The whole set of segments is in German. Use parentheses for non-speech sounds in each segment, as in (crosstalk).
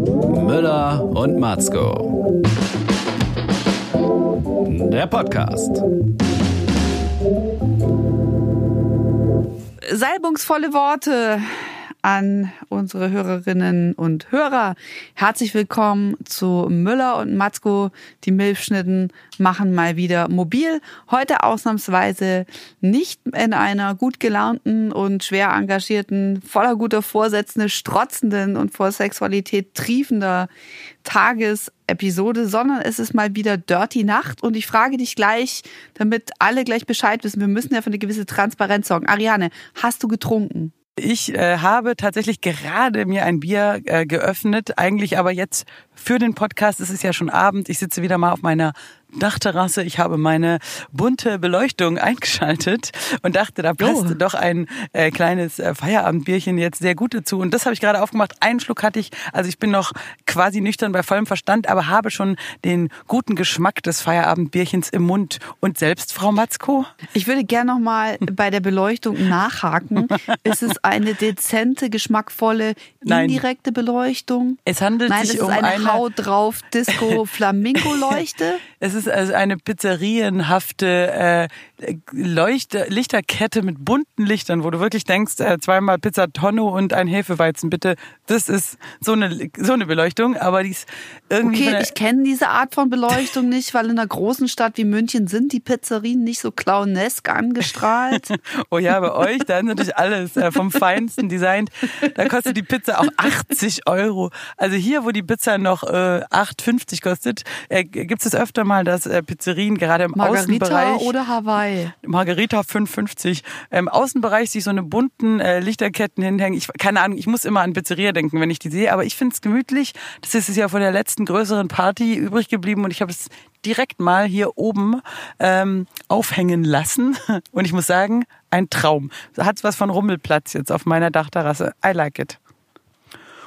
Müller und Matzko. Der Podcast. Salbungsvolle Worte an unsere Hörerinnen und Hörer. Herzlich willkommen zu Müller und Matzko. Die Milchschnitten machen mal wieder mobil. Heute ausnahmsweise nicht in einer gut gelaunten und schwer engagierten, voller guter Vorsätze, strotzenden und vor Sexualität triefender Tagesepisode, sondern es ist mal wieder Dirty Nacht. Und ich frage dich gleich, damit alle gleich Bescheid wissen, wir müssen ja für eine gewisse Transparenz sorgen. Ariane, hast du getrunken? Ich äh, habe tatsächlich gerade mir ein Bier äh, geöffnet, eigentlich aber jetzt für den Podcast. Es ist ja schon Abend. Ich sitze wieder mal auf meiner Dachterrasse. Ich habe meine bunte Beleuchtung eingeschaltet und dachte, da passt oh. doch ein äh, kleines äh, Feierabendbierchen jetzt sehr gut dazu. Und das habe ich gerade aufgemacht. Einen Schluck hatte ich. Also ich bin noch quasi nüchtern bei vollem Verstand, aber habe schon den guten Geschmack des Feierabendbierchens im Mund. Und selbst, Frau Matzko? Ich würde gerne noch mal (laughs) bei der Beleuchtung nachhaken. ist es eine dezente, geschmackvolle, indirekte Nein. Beleuchtung? Es handelt Nein, sich es um eine, eine Haut drauf Disco Flamingo Leuchte. (laughs) es ist also eine pizzerienhafte äh, Leuchte, Lichterkette mit bunten Lichtern, wo du wirklich denkst, äh, zweimal Pizza Tonno und ein Hefeweizen, bitte. Das ist so eine so eine Beleuchtung, aber die ist irgendwie. Okay, ich kenne diese Art von Beleuchtung (laughs) nicht, weil in einer großen Stadt wie München sind die Pizzerien nicht so clownesk angestrahlt. (laughs) oh ja, bei euch, da ist natürlich alles äh, vom Feinsten designt. Da kostet die Pizza auch 80 Euro. Also hier, wo die Pizza noch äh, 8,50 kostet, äh, gibt es öfter mal, dass äh, Pizzerien gerade im Margarita Außenbereich oder Hawaii. Margarita 5,50 im Außenbereich sich so eine bunten äh, Lichterketten hinhängen. Ich keine Ahnung, ich muss immer an Pizzeria denken, wenn ich die sehe, aber ich finde es gemütlich. Das ist es ja von der letzten größeren Party übrig geblieben und ich habe es direkt mal hier oben ähm, aufhängen lassen (laughs) und ich muss sagen, ein Traum. Hat was von Rummelplatz jetzt auf meiner Dachterrasse. I like it.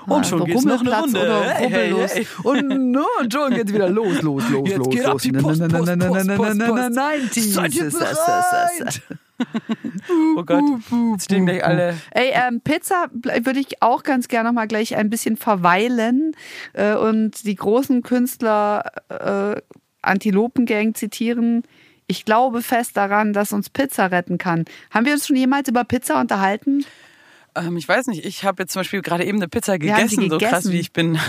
Und schon geht's noch eine Runde. Oder Hey, hey. Und, no, und schon geht's wieder los, los, los, Jetzt los, geht ab los. die Post, Post, Post, Post, Post. 90s. Seid ihr. (laughs) Oh Gott, jetzt stehen gleich alle. Ey, ähm, Pizza würde ich auch ganz gerne noch mal gleich ein bisschen verweilen äh, und die großen Künstler äh, Antilopengang zitieren. Ich glaube fest daran, dass uns Pizza retten kann. Haben wir uns schon jemals über Pizza unterhalten? Ähm, ich weiß nicht, ich habe jetzt zum Beispiel gerade eben eine Pizza sie gegessen, so krass gegessen. wie ich bin.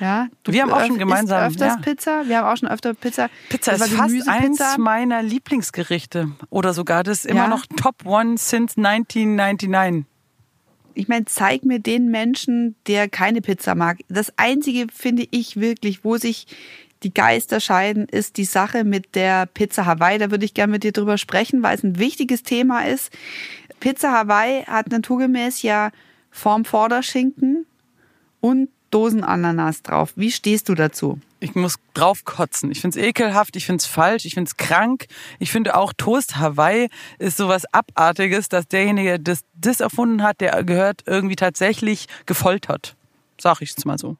Ja, (laughs) Wir haben auch schon gemeinsam, öfters ja. Pizza. Wir haben auch schon öfter Pizza. Pizza Das ist fast eins meiner Lieblingsgerichte. Oder sogar das immer Ja. noch Top One since 1999. Ich meine, zeig mir den Menschen, der keine Pizza mag. Das Einzige, finde ich wirklich, wo sich die Geister scheiden, ist die Sache mit der Pizza Hawaii. Da würde ich gerne mit dir drüber sprechen, weil es ein wichtiges Thema ist. Pizza Hawaii hat naturgemäß ja Form Vorderschinken und Dosenananas drauf. Wie stehst du dazu? Ich muss drauf kotzen. Ich find's ekelhaft, ich find's falsch, ich find's krank. Ich finde auch Toast Hawaii ist sowas Abartiges, dass derjenige, der das, das erfunden hat, der gehört irgendwie tatsächlich gefoltert. Sag ich jetzt mal so.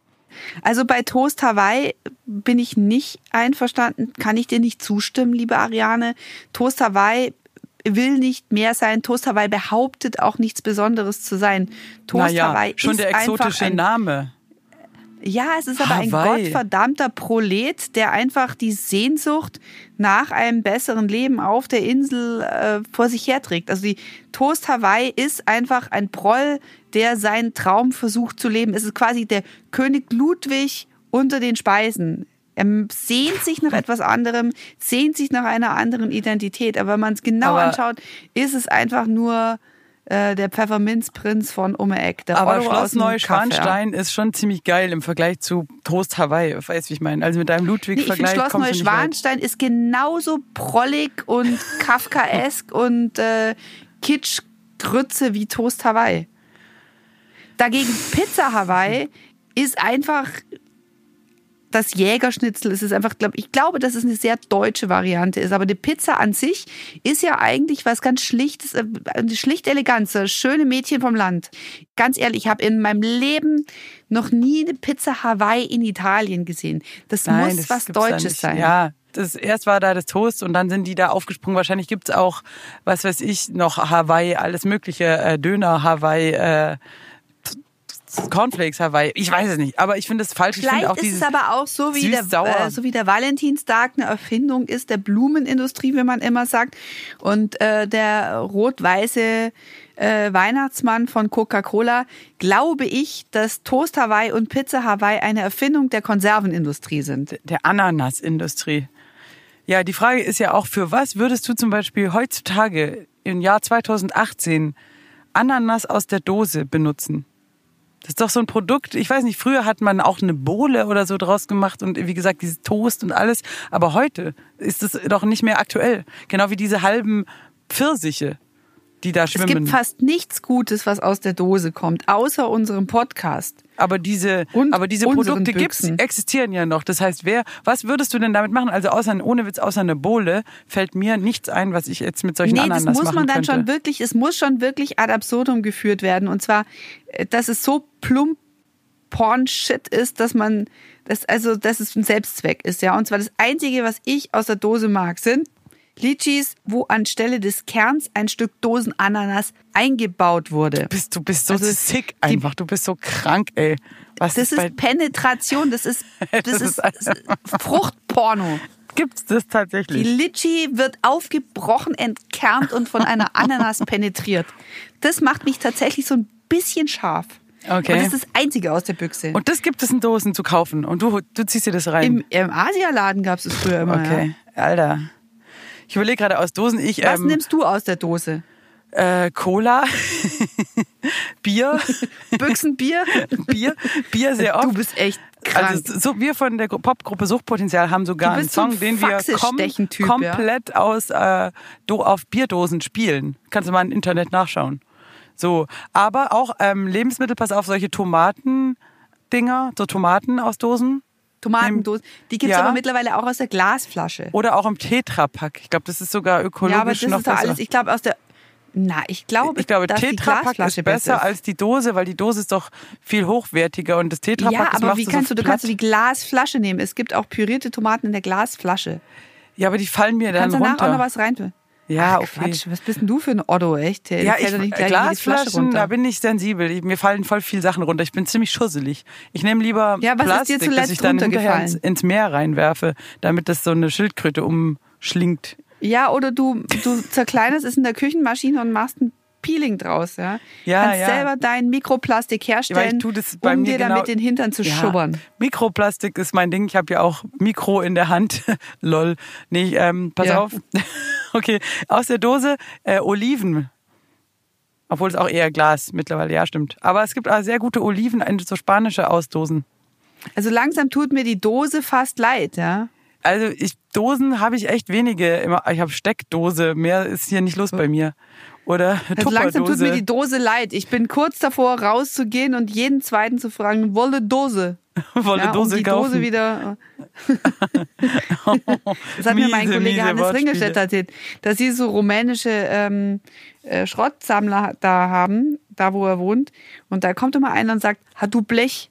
Also bei Toast Hawaii bin ich nicht einverstanden, kann ich dir nicht zustimmen, liebe Ariane. Toast Hawaii will nicht mehr sein. Toast Hawaii behauptet auch nichts Besonderes zu sein. Toast naja, Hawaii schon ist der exotische ein, Name. Ja, es ist aber ein Hawaii. gottverdammter Prolet, der einfach die Sehnsucht nach einem besseren Leben auf der Insel äh, vor sich herträgt. Also die Toast Hawaii ist einfach ein Proll, der seinen Traum versucht zu leben. Es ist quasi der König Ludwig unter den Speisen. Er sehnt sich nach etwas anderem, sehnt sich nach einer anderen Identität. Aber wenn man es genau Aber- anschaut, ist es einfach nur äh, der Pfefferminzprinz von Umme-Eck. der Aber aus Schloss. Neuschwanstein ist schon ziemlich geil im Vergleich zu Toast Hawaii. Weißt du, wie ich meine? Also mit deinem Nee, Ludwig-Vergleich Schloss nicht weit. Neuschwanstein ist genauso prollig und (laughs) Kafkaesk und äh, Kitschgrütze wie Toast Hawaii. Dagegen Pizza Hawaii ist einfach das Jägerschnitzel. Es ist einfach, glaub, ich glaube, dass es eine sehr deutsche Variante ist. Aber die Pizza an sich ist ja eigentlich was ganz Schlichtes, äh, eine schlicht Eleganz, schöne Mädchen vom Land. Ganz ehrlich, ich habe in meinem Leben noch nie eine Pizza Hawaii in Italien gesehen. Das Nein, muss das was Deutsches sein. Ja, das erst war da das Toast und dann sind die da aufgesprungen. Wahrscheinlich gibt's auch, was weiß ich, noch Hawaii, alles mögliche, äh, Döner Hawaii, äh, Cornflakes Hawaii. Ich weiß es nicht, aber ich finde es falsch. Ich Vielleicht finde auch ist es aber auch so wie, der, äh, so wie der Valentinstag eine Erfindung ist der Blumenindustrie, wie man immer sagt. Und äh, der rot-weiße äh, Weihnachtsmann von Coca-Cola, glaube ich, dass Toast Hawaii und Pizza Hawaii eine Erfindung der Konservenindustrie sind. der Ananasindustrie. Ja, die Frage ist ja auch, für was würdest du zum Beispiel heutzutage im Jahr 2018 Ananas aus der Dose benutzen? Das ist doch so ein Produkt, ich weiß nicht, früher hat man auch eine Bohle oder so draus gemacht und wie gesagt, dieses Toast und alles. Aber heute ist es doch nicht mehr aktuell. Genau wie diese halben Pfirsiche, die da Es schwimmen. gibt fast nichts Gutes, was aus der Dose kommt, außer unserem Podcast. Aber diese, Und aber diese Produkte gibt's, existieren ja noch. Das heißt, wer, was würdest du denn damit machen? Also außer, ohne Witz, außer eine Bohle fällt mir nichts ein, was ich jetzt mit solchen Nee, Ananas das muss machen man dann könnte. schon wirklich, es muss schon wirklich ad absurdum geführt werden. Und zwar, äh, dass es so plump Porn-Shit ist, dass man, das, also, dass es ein Selbstzweck ist, ja. Und zwar das Einzige, was ich aus der Dose mag, sind Litchis, wo anstelle des Kerns ein Stück Dosenananas eingebaut wurde. bist, du bist so Also, sick die- einfach. Du bist so krank, ey. Was Das ist ist Penetration, das ist, (laughs) das Das ist, ist Fruchtporno. gibt's das Die tatsächlich? Litschi wird aufgebrochen, entkernt und von einer (laughs) Ananas penetriert. Das macht mich tatsächlich so ein bisschen scharf. Okay. Und das ist das Einzige aus der Büchse. Und das gibt es in Dosen zu kaufen und du, du ziehst dir das rein. Im, im Asialaden gab es es früher immer. okay, Alter. Ich überlege gerade aus Dosen, ich Ja. Was ähm, nimmst du aus der Dose? äh, Cola, (laughs) Bier, (laughs) Büchsenbier? (laughs) Bier, Bier sehr oft. Du bist echt krank. Also so, wir von der Gru- Popgruppe Suchtpotenzial haben sogar einen bist so ein Song, den wir kom komplett aus äh, do auf Bierdosen spielen. Kannst du mal im Internet nachschauen. So, aber auch ähm, Lebensmittel, pass auf, solche Tomaten-Dinger, so Tomaten aus Dosen. Tomatendosen. Die gibt's Ja. aber mittlerweile auch aus der Glasflasche. Oder auch im Tetrapack. Ich glaube, das ist sogar ökologisch ja, aber das noch ist doch alles, ich glaube, aus der. Na, ich glaube, ich glaube, Tetrapack ist besser ist. als die Dose, weil die Dose ist doch viel hochwertiger und das Tetrapack Ja, das aber machst wie kannst so du, du kannst du die Glasflasche nehmen. Es gibt auch pürierte Tomaten in der Glasflasche. Ja, aber die fallen mir dann Kannst danach runter. auch noch was rein. Ja, Ach, okay. Quatsch, was bist denn du für ein Otto, echt? Der Ja, ich, nicht Flasche Glasflaschen, da bin ich sensibel. Ich, mir fallen voll viel Sachen runter. Ich bin ziemlich schusselig. Ich nehme lieber Ja, was ist dir Plastik, das zuletzt ich dann hinterher ins, ins Meer reinwerfe, damit das so eine Schildkröte umschlingt. Ja, oder du, du zerkleinerst es in der Küchenmaschine und machst ein Peeling draus, ja? Ja, Kannst ja. selber dein Mikroplastik herstellen, bei um dir genau- damit den Hintern zu Ja, schubbern. Mikroplastik ist mein Ding. Ich habe ja auch Mikro in der Hand. (laughs) Lol. Nee, ähm, pass Ja. auf. (laughs) okay, aus der Dose äh, Oliven. Obwohl es auch eher Glas mittlerweile, ja, stimmt. Aber es gibt auch sehr gute Oliven, so spanische Ausdosen. Also langsam tut mir die Dose fast leid, ja? Also ich, Dosen habe ich echt wenige. Ich habe Steckdose. Mehr ist hier nicht los bei mir. Oder Also langsam tut mir die Dose leid. Ich bin kurz davor, rauszugehen und jeden zweiten zu fragen, wolle Dose. (laughs) Wolle ja, Dose um die kaufen. Dose wieder. (laughs) (laughs) das hat mir mein Miese, Kollege miese Hannes. Ringelstedt erzählt, dass sie so rumänische ähm, äh, Schrottsammler da haben, da wo er wohnt. Und da kommt immer einer und sagt, hat du Blech?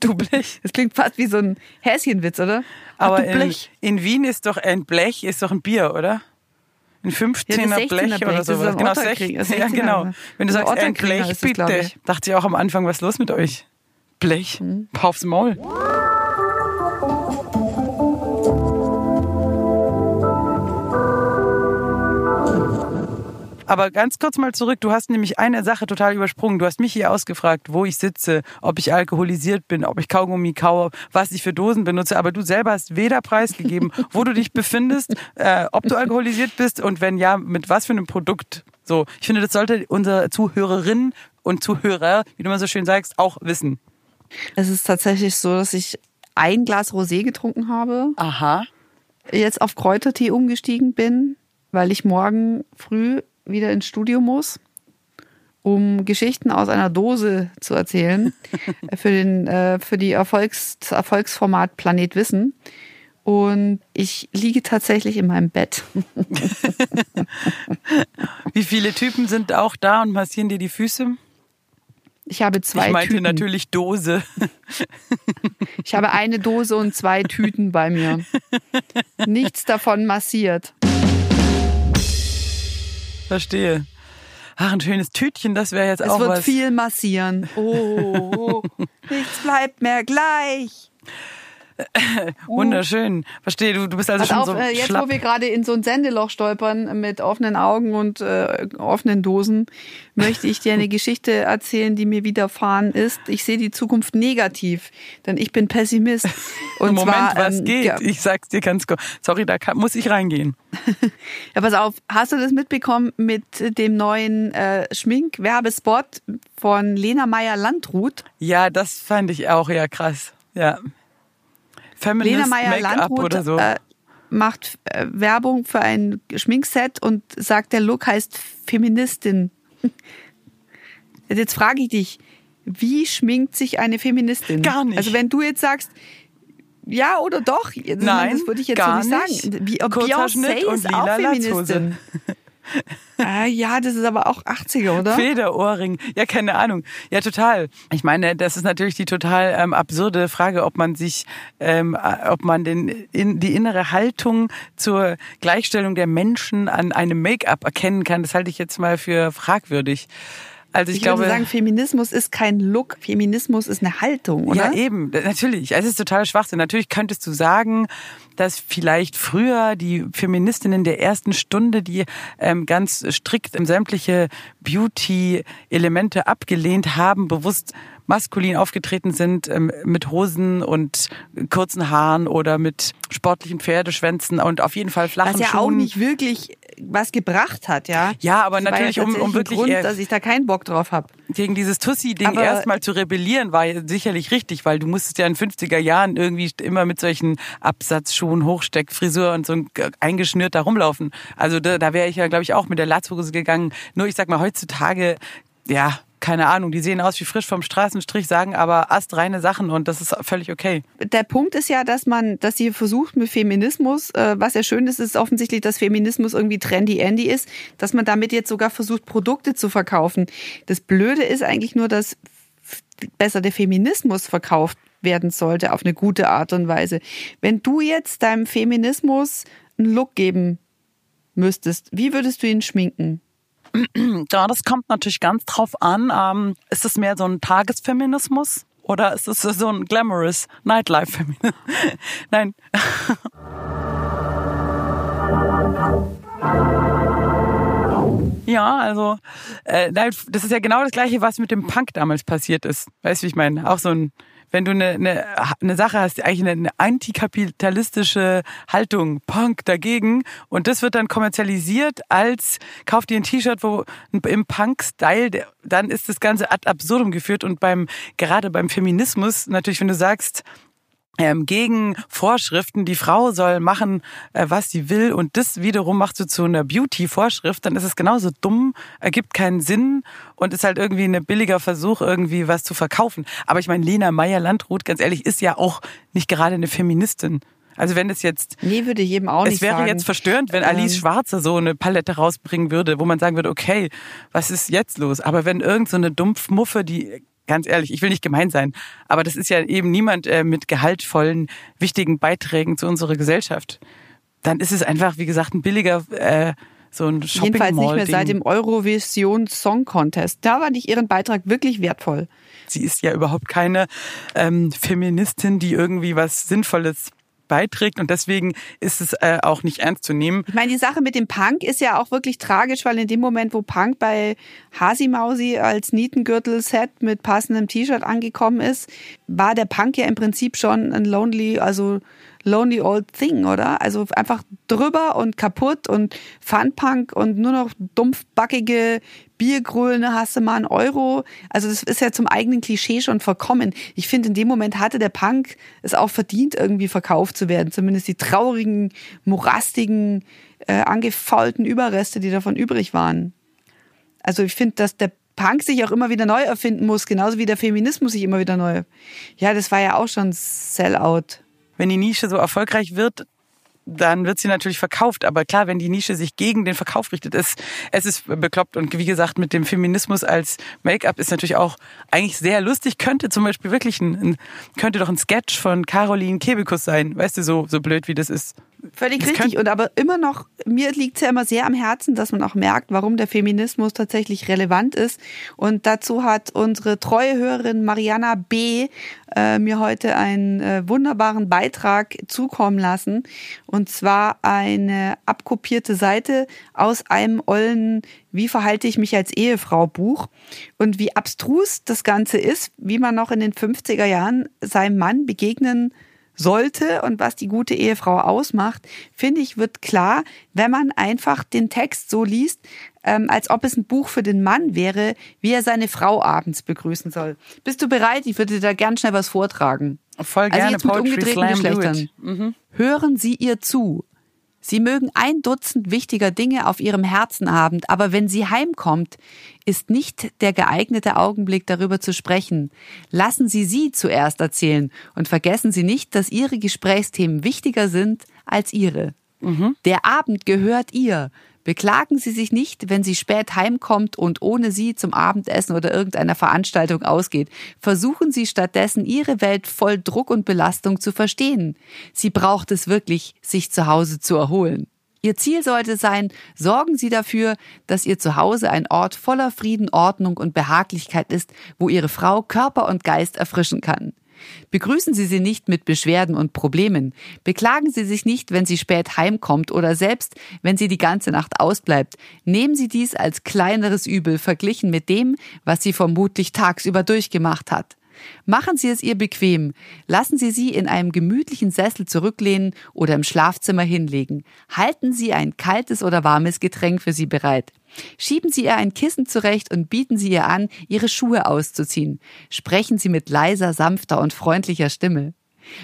du Blech. Das klingt fast wie so ein Häschenwitz, oder? Hat Aber du in, Blech? in Wien ist doch ein Blech, ist doch ein Bier, oder? Ein 15er Ja, das 16er Blech oder sowas. Genau, Otterkringer, 16, ja, 16er. genau. Wenn du Also sagst, ein Blech, bitte. Dachte ich auch am Anfang, was ist los mit euch? Blech, Mhm. aufs Maul. Aber ganz kurz mal zurück, du hast nämlich eine Sache total übersprungen. Du hast mich hier ausgefragt, wo ich sitze, ob ich alkoholisiert bin, ob ich Kaugummi kaue, was ich für Dosen benutze. Aber du selber hast weder preisgegeben, wo du dich befindest, äh, ob du alkoholisiert bist und wenn ja, mit was für einem Produkt. So, ich finde, das sollte unsere Zuhörerinnen und Zuhörer, wie du mal so schön sagst, auch wissen. Es ist tatsächlich so, dass ich ein Glas Rosé getrunken habe, Aha. jetzt auf Kräutertee umgestiegen bin, weil ich morgen früh wieder ins Studio muss, um Geschichten aus einer Dose zu erzählen (laughs) für den äh, für die Erfolgs das Erfolgsformat Planet Wissen. Und ich liege tatsächlich in meinem Bett. (laughs) Wie viele Typen sind auch da und massieren dir die Füße? Ich habe zwei ich meinte Tüten. natürlich Dose. Ich habe eine Dose und zwei Tüten bei mir. (laughs) Nichts davon massiert. Verstehe. ach, ein schönes Tütchen, das wäre jetzt Es auch wird was. viel massieren. Oh, (laughs) nichts bleibt mehr gleich. Wunderschön. Verstehe, du, du bist also Pass schon auf, so äh, jetzt schlapp. wo wir gerade in so ein Sendeloch stolpern mit offenen Augen und äh, offenen Dosen, möchte ich dir eine (laughs) Geschichte erzählen, die mir widerfahren ist. Ich sehe die Zukunft negativ, denn ich bin Pessimist. (laughs) Und Moment, zwar, was ähm, geht? Ja, Ich sag's dir ganz kurz. Sorry, da kann, muss ich reingehen. (laughs) ja, pass auf, hast du das mitbekommen mit dem neuen äh, Schminkwerbespot von Lena Meyer-Landrut? Ja, das fand ich auch ja krass. Ja. Feminist Lena Make-up Meyer-Landrut oder so. äh, macht äh, Werbung für ein Schminkset und sagt, der Look heißt Feministin. (laughs) Jetzt frage ich dich, wie schminkt sich eine Feministin? Gar nicht. Also wenn du jetzt sagst, ja oder doch, jetzt, Nein, das würde ich jetzt gar so nicht sagen. Wie, Beyoncé ist auch Feministin. (laughs) (laughs) Ah, ja, das ist aber auch 80er, oder? Federohrring. Ja, keine Ahnung. Ja, total. Ich meine, das ist natürlich die total ähm, absurde Frage, ob man sich, ähm, äh, ob man den, in, die innere Haltung zur Gleichstellung der Menschen an einem Make-up erkennen kann. Das halte ich jetzt mal für fragwürdig. Also ich, Ich, glaube, würde sagen, Feminismus ist kein Look, Feminismus ist eine Haltung, oder? Ja, eben, natürlich. Es ist total Schwachsinn. Natürlich könntest du sagen, dass vielleicht früher die Feministinnen der ersten Stunde, die ähm, ganz strikt sämtliche Beauty-Elemente abgelehnt haben, bewusst maskulin aufgetreten sind, ähm, mit Hosen und kurzen Haaren oder mit sportlichen Pferdeschwänzen und auf jeden Fall flachen Was ja Schuhen. auch nicht wirklich was gebracht hat, ja. Ja, aber Das natürlich, ja um, um wirklich Grund, eher dass ich da keinen Bock drauf habe. gegen dieses Tussi-Ding erstmal zu rebellieren, war sicherlich richtig, weil du musstest ja in 50er Jahren irgendwie immer mit solchen Absatzschuhen, Hochsteckfrisur und so ein eingeschnürt da rumlaufen. Also da, da wäre ich ja, glaube ich, auch mit der Latzhose gegangen. Nur ich sag mal, heutzutage, ja, keine Ahnung, die sehen aus wie frisch vom Straßenstrich, sagen aber astreine Sachen und das ist völlig okay. Der Punkt ist ja, dass man, dass sie versucht mit Feminismus, äh, was ja schön ist, ist offensichtlich, dass Feminismus irgendwie trendy Andy ist, dass man damit jetzt sogar versucht, Produkte zu verkaufen. Das Blöde ist eigentlich nur, dass besser der Feminismus verkauft werden sollte auf eine gute Art und Weise. Wenn du jetzt deinem Feminismus einen Look geben müsstest, wie würdest du ihn schminken? Ja, das kommt natürlich ganz drauf an. Ähm, ist es mehr so ein Tagesfeminismus oder ist es so ein glamorous Nightlife-Feminismus? (laughs) Nein. Ja, also äh, das ist ja genau das gleiche, was mit dem Punk damals passiert ist. Weißt du, wie ich meine? Auch so ein, wenn du eine, eine, eine Sache hast, eigentlich eine, eine antikapitalistische Haltung, Punk dagegen, und das wird dann kommerzialisiert als kauf dir ein T-Shirt, wo im Punk-Style, dann ist das Ganze ad absurdum geführt. Und beim gerade beim Feminismus natürlich, wenn du sagst ähm, gegen Vorschriften, die Frau soll machen, äh, was sie will und das wiederum machst du zu einer Beauty-Vorschrift, dann ist es genauso dumm, ergibt keinen Sinn und ist halt irgendwie ein billiger Versuch, irgendwie was zu verkaufen. Aber ich meine, Lena Meyer-Landrut, ganz ehrlich, ist ja auch nicht gerade eine Feministin. Also wenn es jetzt Nee, würde ich eben auch nicht es wäre sagen. jetzt verstörend, wenn Alice Ähm, Schwarzer so eine Palette rausbringen würde, wo man sagen würde, okay, was ist jetzt los? Aber wenn irgend so eine Dumpfmuffe, die ganz ehrlich, ich will nicht gemein sein, aber das ist ja eben niemand äh, mit gehaltvollen, wichtigen Beiträgen zu unserer Gesellschaft. Dann ist es einfach, wie gesagt, ein billiger äh, so ein Shopping Jedenfalls nicht mehr seit dem Eurovision Song Contest. Da fand ich ihren Beitrag wirklich wertvoll. Sie ist ja überhaupt keine ähm, Feministin, die irgendwie was Sinnvolles beiträgt und deswegen ist es äh, auch nicht ernst zu nehmen. Ich meine, die Sache mit dem Punk ist ja auch wirklich tragisch, weil in dem Moment, wo Punk bei Hasimausi als Nietengürtel-Set mit passendem T-Shirt angekommen ist, war der Punk ja im Prinzip schon ein lonely, also lonely old thing, oder? Also einfach drüber und kaputt und Fun-Punk und nur noch dumpfbackige Biergrölen, hast du mal einen Euro. Also das ist ja zum eigenen Klischee schon verkommen. Ich finde, in dem Moment hatte der Punk es auch verdient, irgendwie verkauft zu werden. Zumindest die traurigen, morastigen, äh, angefaulten Überreste, die davon übrig waren. Also ich finde, dass der Punk sich auch immer wieder neu erfinden muss, genauso wie der Feminismus sich immer wieder neu. Ja, das war ja auch schon Sellout. wenn die Nische so erfolgreich wird, dann wird sie natürlich verkauft. Aber klar, wenn die Nische sich gegen den Verkauf richtet, ist es ist bekloppt. Und wie gesagt, mit dem Feminismus als Make-up ist natürlich auch eigentlich sehr lustig. Könnte zum Beispiel wirklich ein, ein könnte doch ein Sketch von Caroline Kebekus sein. Weißt du, so, so blöd wie das ist. Völlig Das richtig. Und aber immer noch, mir liegt es ja immer sehr am Herzen, dass man auch merkt, warum der Feminismus tatsächlich relevant ist. Und dazu hat unsere treue Hörerin Mariana B. Äh, mir heute einen äh, wunderbaren Beitrag zukommen lassen. Und zwar eine abkopierte Seite aus einem ollen Wie verhalte ich mich als Ehefrau Buch. Und wie abstrus das Ganze ist, wie man noch in den 50er Jahren seinem Mann begegnen sollte und was die gute Ehefrau ausmacht, finde ich, wird klar, wenn man einfach den Text so liest, ähm, als ob es ein Buch für den Mann wäre, wie er seine Frau abends begrüßen soll. Bist du bereit? Ich würde dir da gern schnell was vortragen. Voll Also gerne jetzt mit Poetry umgedrehten Slam, Geschlechtern. Mhm. Hören Sie ihr zu. Sie mögen ein Dutzend wichtiger Dinge auf Ihrem Herzen haben, aber wenn sie heimkommt, ist nicht der geeignete Augenblick darüber zu sprechen. Lassen Sie sie zuerst erzählen und vergessen Sie nicht, dass Ihre Gesprächsthemen wichtiger sind als Ihre. Der Abend gehört ihr. Beklagen Sie sich nicht, wenn sie spät heimkommt und ohne Sie zum Abendessen oder irgendeiner Veranstaltung ausgeht. Versuchen Sie stattdessen, Ihre Welt voll Druck und Belastung zu verstehen. Sie braucht es wirklich, sich zu Hause zu erholen. Ihr Ziel sollte sein, sorgen Sie dafür, dass Ihr Zuhause ein Ort voller Frieden, Ordnung und Behaglichkeit ist, wo Ihre Frau Körper und Geist erfrischen kann. Begrüßen Sie sie nicht mit Beschwerden und Problemen. Beklagen Sie sich nicht, wenn sie spät heimkommt oder selbst, wenn sie die ganze Nacht ausbleibt. Nehmen Sie dies als kleineres Übel verglichen mit dem, was sie vermutlich tagsüber durchgemacht hat. Machen Sie es ihr bequem. Lassen Sie sie in einem gemütlichen Sessel zurücklehnen oder im Schlafzimmer hinlegen. Halten Sie ein kaltes oder warmes Getränk für sie bereit. Schieben Sie ihr ein Kissen zurecht und bieten Sie ihr an, ihre Schuhe auszuziehen. Sprechen Sie mit leiser, sanfter und freundlicher Stimme.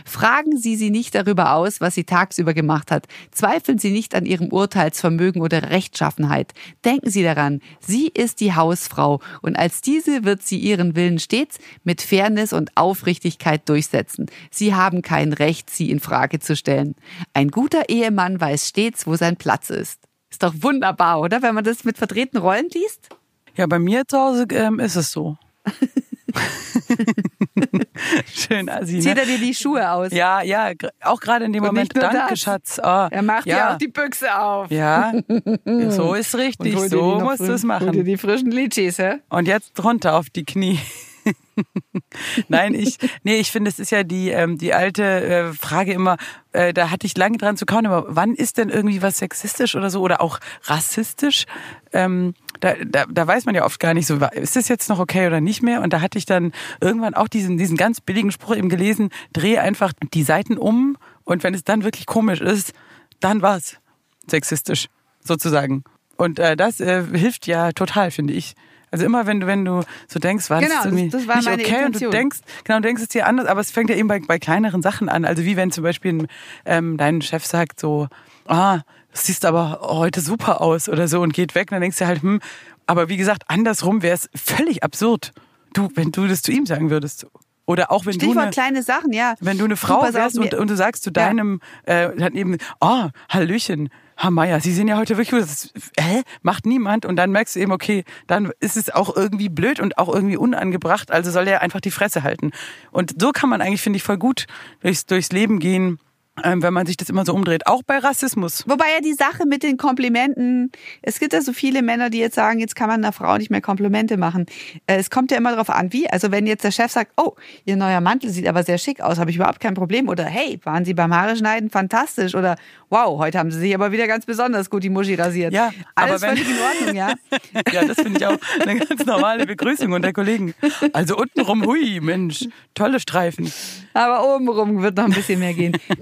Fragen Sie sie nicht darüber aus, was sie tagsüber gemacht hat. Zweifeln Sie nicht an ihrem Urteilsvermögen oder Rechtschaffenheit. Denken Sie daran, sie ist die Hausfrau und als diese wird sie ihren Willen stets mit Fairness und Aufrichtigkeit durchsetzen. Sie haben kein Recht, sie in Frage zu stellen. Ein guter Ehemann weiß stets, wo sein Platz ist. Ist doch wunderbar, oder? Wenn man das mit verdrehten Rollen liest? Ja, bei mir zu Hause ähm, ist es so. (laughs) (laughs) Schön, Assi, Zieht ne? er dir die Schuhe aus? Ja, ja, auch gerade in dem Und Moment. Danke, das. Schatz. Ah, Er macht ja. ja auch die Büchse auf. Ja, (laughs) so ist richtig. dir So musst du es Hol dir machen. die frischen Litschis, hä? Und jetzt runter auf die Knie. (laughs) Nein, ich, nee, ich finde, es ist ja die, ähm, die alte äh, Frage immer, äh, da hatte ich lange dran zu kauen, aber wann ist denn irgendwie was sexistisch oder so oder auch rassistisch? Ähm, da, da, da weiß man ja oft gar nicht so, ist das jetzt noch okay oder nicht mehr? Und da hatte ich dann irgendwann auch diesen, diesen ganz billigen Spruch eben gelesen, dreh einfach die Seiten um und wenn es dann wirklich komisch ist, dann war's sexistisch, sozusagen. Und äh, das äh, hilft ja total, finde ich. Also immer wenn du, wenn du so denkst, war Genau, das irgendwie das war nicht okay und du Intention. denkst, genau, du denkst es dir anders, aber es fängt ja eben bei, bei kleineren Sachen an. Also wie wenn zum Beispiel ähm, dein Chef sagt so, ah, siehst aber heute super aus oder so und geht weg, dann denkst du halt, hm, aber wie gesagt, andersrum wäre es völlig absurd. Du, wenn du das zu ihm sagen würdest. Oder auch wenn du Stichwort eine, kleine Sachen, ja. wenn du eine Du, Frau auf, wärst und, und du sagst zu Ja. deinem, äh, dann eben, oh, Hallöchen, Herr Meier, Sie sehen ja heute wirklich, aus. hä, macht niemand und dann merkst du eben, okay, dann ist es auch irgendwie blöd und auch irgendwie unangebracht, also soll er einfach die Fresse halten. Und so kann man eigentlich, finde ich, voll gut durchs, durchs Leben gehen, ähm, wenn man sich das immer so umdreht, auch bei Rassismus. Wobei ja die Sache mit den Komplimenten, es gibt ja so viele Männer, die jetzt sagen, jetzt kann man einer Frau nicht mehr Komplimente machen. Äh, Es kommt ja immer darauf an, wie. Also wenn jetzt der Chef sagt, oh, Ihr neuer Mantel sieht aber sehr schick aus, habe ich überhaupt kein Problem. Oder hey, waren Sie beim Haare schneiden fantastisch. Oder wow, heute haben Sie sich aber wieder ganz besonders gut die Muschi rasiert. Ja, Alles aber wenn- völlig in Ordnung, ja. (laughs) Ja, das finde ich auch eine ganz normale Begrüßung unter Kollegen. Also untenrum, hui, Mensch, tolle Streifen. Aber obenrum wird noch ein bisschen mehr gehen. (laughs)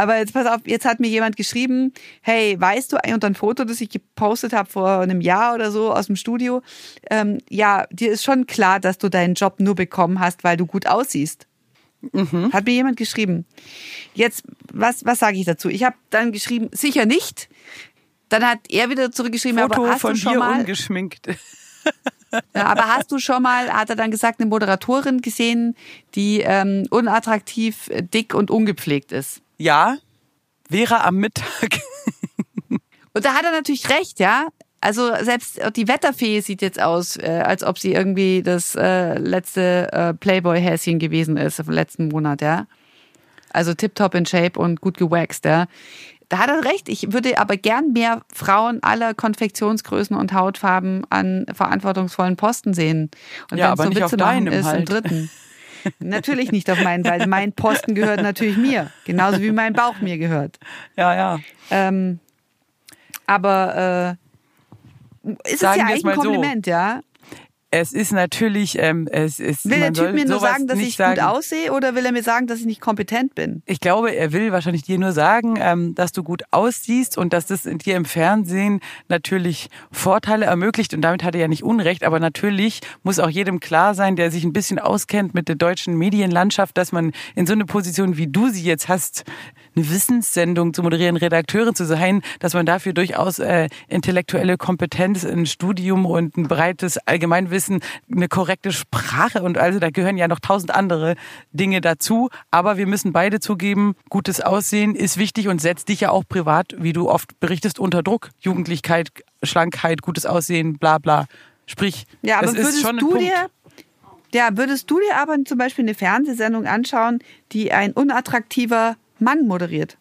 Aber jetzt pass auf, jetzt hat mir jemand geschrieben, hey, weißt du, und ein Foto, das ich gepostet habe vor einem Jahr oder so aus dem Studio, ähm, ja, dir ist schon klar, dass du deinen Job nur bekommen hast, weil du gut aussiehst. Hat mir jemand geschrieben. Jetzt, was, was sage ich dazu? Ich habe dann geschrieben, sicher nicht. Dann hat er wieder zurückgeschrieben, Foto aber hast von du schon dir mal, ungeschminkt. (laughs) ja, aber hast du schon mal, hat er dann gesagt, eine Moderatorin gesehen, die ähm, unattraktiv, dick und ungepflegt ist? Ja, wäre am Mittag. (laughs) Und da hat er natürlich recht, ja. Also selbst die Wetterfee sieht jetzt aus, äh, als ob sie irgendwie das äh, letzte äh, Playboy-Häschen gewesen ist im letzten Monat, ja. Also tiptop in Shape und gut gewaxt, ja. Da hat er recht. Ich würde aber gern mehr Frauen aller Konfektionsgrößen und Hautfarben an verantwortungsvollen Posten sehen. Und Ja, wenn es aber so nicht Witze auf deinem ist im halt. dritten. Natürlich nicht auf meinen, weil mein Posten gehört natürlich mir. Genauso wie mein Bauch mir gehört. Ja, ja. Ähm, aber äh, ist es Sagen ja es eigentlich ein mal so. Kompliment, ja? Es ist natürlich, ähm, es ist. Will der Typ mir nur sagen, dass ich sagen. gut aussehe oder will er mir sagen, dass ich nicht kompetent bin? Ich glaube, er will wahrscheinlich dir nur sagen, ähm, dass du gut aussiehst und dass das in dir im Fernsehen natürlich Vorteile ermöglicht. Und damit hat er ja nicht Unrecht. Aber natürlich muss auch jedem klar sein, der sich ein bisschen auskennt mit der deutschen Medienlandschaft, dass man in so eine Position, wie du sie jetzt hast, eine Wissenssendung zu moderieren, Redakteurin zu sein, dass man dafür durchaus äh, intellektuelle Kompetenz, ein Studium und ein breites Allgemeinwissen, eine korrekte Sprache und also da gehören ja noch tausend andere Dinge dazu. Aber wir müssen beide zugeben, gutes Aussehen ist wichtig und setzt dich ja auch privat, wie du oft berichtest, unter Druck. Jugendlichkeit, Schlankheit, gutes Aussehen, bla bla. Sprich, Ja, aber das ist schon ein du Punkt. dir, ja, würdest du dir aber zum Beispiel eine Fernsehsendung anschauen, die ein unattraktiver Mann moderiert?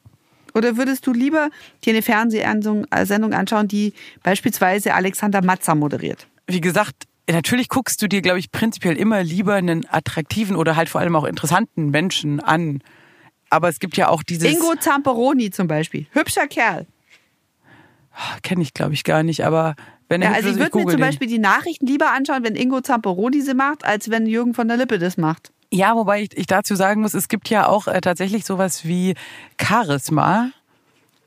Oder würdest du lieber dir eine Fernsehsendung äh, anschauen, die beispielsweise Alexander Matzer moderiert? wie gesagt, natürlich guckst du dir, glaube ich, prinzipiell immer lieber einen attraktiven oder halt vor allem auch interessanten Menschen an. Aber es gibt ja auch dieses. Ingo Zamperoni zum Beispiel. Hübscher Kerl. Kenne ich, glaube ich, gar nicht, aber wenn er Ja, also ich würde mir zum den. Beispiel die Nachrichten lieber anschauen, wenn Ingo Zamperoni sie macht, als wenn Jürgen von der Lippe das macht. Ja, wobei ich, ich dazu sagen muss, es gibt ja auch äh, tatsächlich sowas wie Charisma.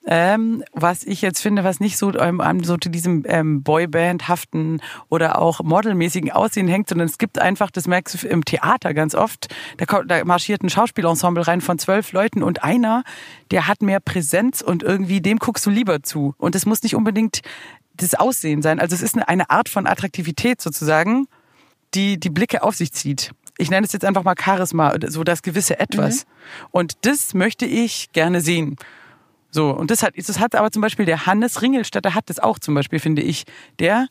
Ähm, was ich jetzt finde, was nicht so ähm, an so zu diesem ähm, Boyband-haften oder auch modelmäßigen Aussehen hängt, sondern es gibt einfach, das merkst du im Theater ganz oft, da, kommt- da marschiert ein Schauspielensemble rein von zwölf Leuten und einer, der hat mehr Präsenz und irgendwie dem guckst du lieber zu. Und es muss nicht unbedingt das Aussehen sein. Also es ist eine, eine Art von Attraktivität sozusagen, die die Blicke auf sich zieht. Ich nenne es jetzt einfach mal Charisma, so das gewisse Etwas. Und das möchte ich gerne sehen. So, und das hat, das hat aber zum Beispiel der Hannes Ringelstädter hat das auch zum Beispiel, finde ich. Der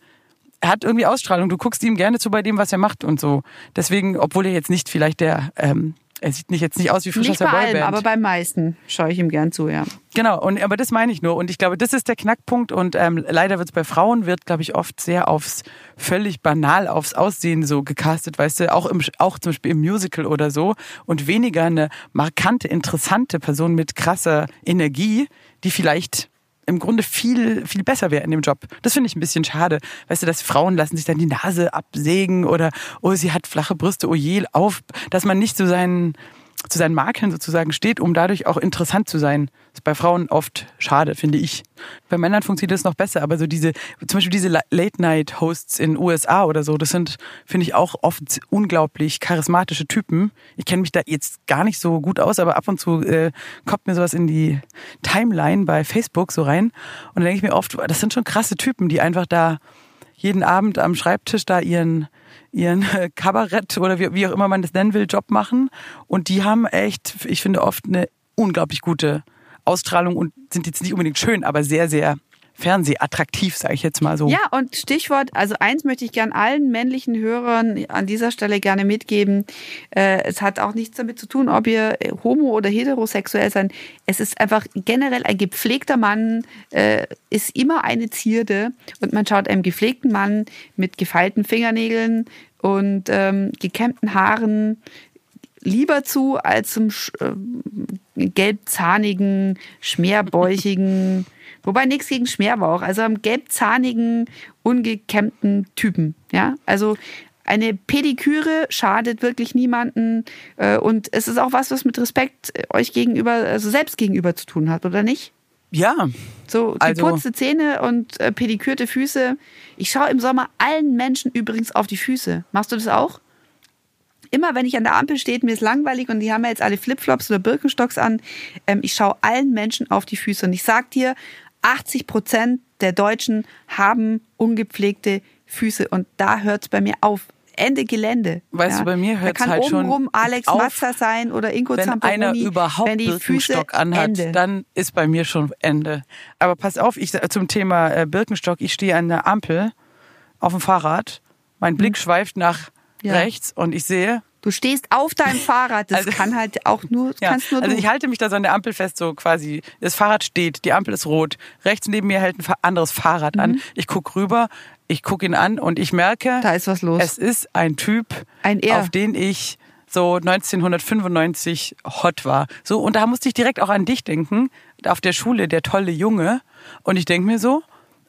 hat irgendwie Ausstrahlung. Du guckst ihm gerne zu bei dem, was er macht und so. Deswegen, obwohl er jetzt nicht vielleicht der, ähm, er sieht nicht jetzt nicht aus wie frisch aus Nicht der bei allem, Boyband. aber beim meisten schaue ich ihm gern zu, ja. Genau, und, aber das meine ich nur. Und ich glaube, das ist der Knackpunkt. Und ähm, leider wird es bei Frauen, wird, glaube ich, oft sehr aufs, völlig banal aufs Aussehen so gecastet, weißt du, auch, im, auch zum Beispiel im Musical oder so. Und weniger eine markante, interessante Person mit krasser Energie, die vielleicht im Grunde viel, viel besser wäre in dem Job. Das finde ich ein bisschen schade. Weißt du, dass Frauen lassen sich dann die Nase absägen oder, oh, sie hat flache Brüste, oh je, auf, dass man nicht zu seinen, zu seinen Makeln sozusagen steht, um dadurch auch interessant zu sein. Das ist bei Frauen oft schade, finde ich. Bei Männern funktioniert das noch besser, aber so diese, zum Beispiel diese Late-Night-Hosts in USA oder so, das sind, finde ich, auch oft unglaublich charismatische Typen. Ich kenne mich da jetzt gar nicht so gut aus, aber ab und zu äh, kommt mir sowas in die Timeline bei Facebook so rein. Und dann denke ich mir oft, das sind schon krasse Typen, die einfach da jeden Abend am Schreibtisch da ihren ihren äh, Kabarett oder wie, wie auch immer man das nennen will, Job machen. Und die haben echt, ich finde, oft eine unglaublich gute Ausstrahlung und sind jetzt nicht unbedingt schön, aber sehr, sehr fernsehattraktiv, sage ich jetzt mal so. Ja, und Stichwort, also eins möchte ich gern allen männlichen Hörern an dieser Stelle gerne mitgeben. Äh, es hat auch nichts damit zu tun, ob ihr homo oder heterosexuell seid. Es ist einfach generell ein gepflegter Mann, äh, ist immer eine Zierde und man schaut einem gepflegten Mann mit gefeilten Fingernägeln und ähm, gekämmten Haaren lieber zu als zum sch- äh, gelbzahnigen, schmerbäuchigen, (laughs) wobei nichts gegen Schmerbauch, also am gelbzahnigen, ungekämmten Typen. Ja, also eine Pediküre schadet wirklich niemanden äh, und es ist auch was, was mit Respekt äh, euch gegenüber, also selbst gegenüber zu tun hat, oder nicht? Ja, So Also- geputzte Zähne und äh, pedikürte Füße. Ich schaue im Sommer allen Menschen übrigens auf die Füße. Machst du das auch? Immer wenn ich an der Ampel stehe, mir ist langweilig und die haben ja jetzt alle Flipflops oder Birkenstocks an, ähm, ich schaue allen Menschen auf die Füße. Und ich sag dir, 80 Prozent der Deutschen haben ungepflegte Füße. Und da hört es bei mir auf. Ende Gelände. Weißt du, bei mir hört's Da kann halt schon obenrum Alex auf, Mazza sein oder Ingo Wenn Zamperoni. einer überhaupt wenn die Birkenstock Füße anhat, Ende. dann ist bei mir schon Ende. Aber pass auf, ich zum Thema äh, Birkenstock, ich stehe an der Ampel auf dem Fahrrad, mein Blick schweift nach. Ja. rechts und ich sehe, Du stehst auf deinem (laughs) Fahrrad. Das Also- kann halt auch nur, Ja, kannst nur also ich halte mich da so an der Ampel fest, so quasi. Das Fahrrad steht, die Ampel ist rot. Rechts neben mir hält ein anderes Fahrrad an. Ich guck rüber, ich guck ihn an und ich merke, Mhm. Da ist was los. es ist ein Typ, Ein Er. auf den ich so 1995 hot war. So und da musste ich direkt auch an dich denken, auf der Schule, der tolle Junge. Und ich denk mir so,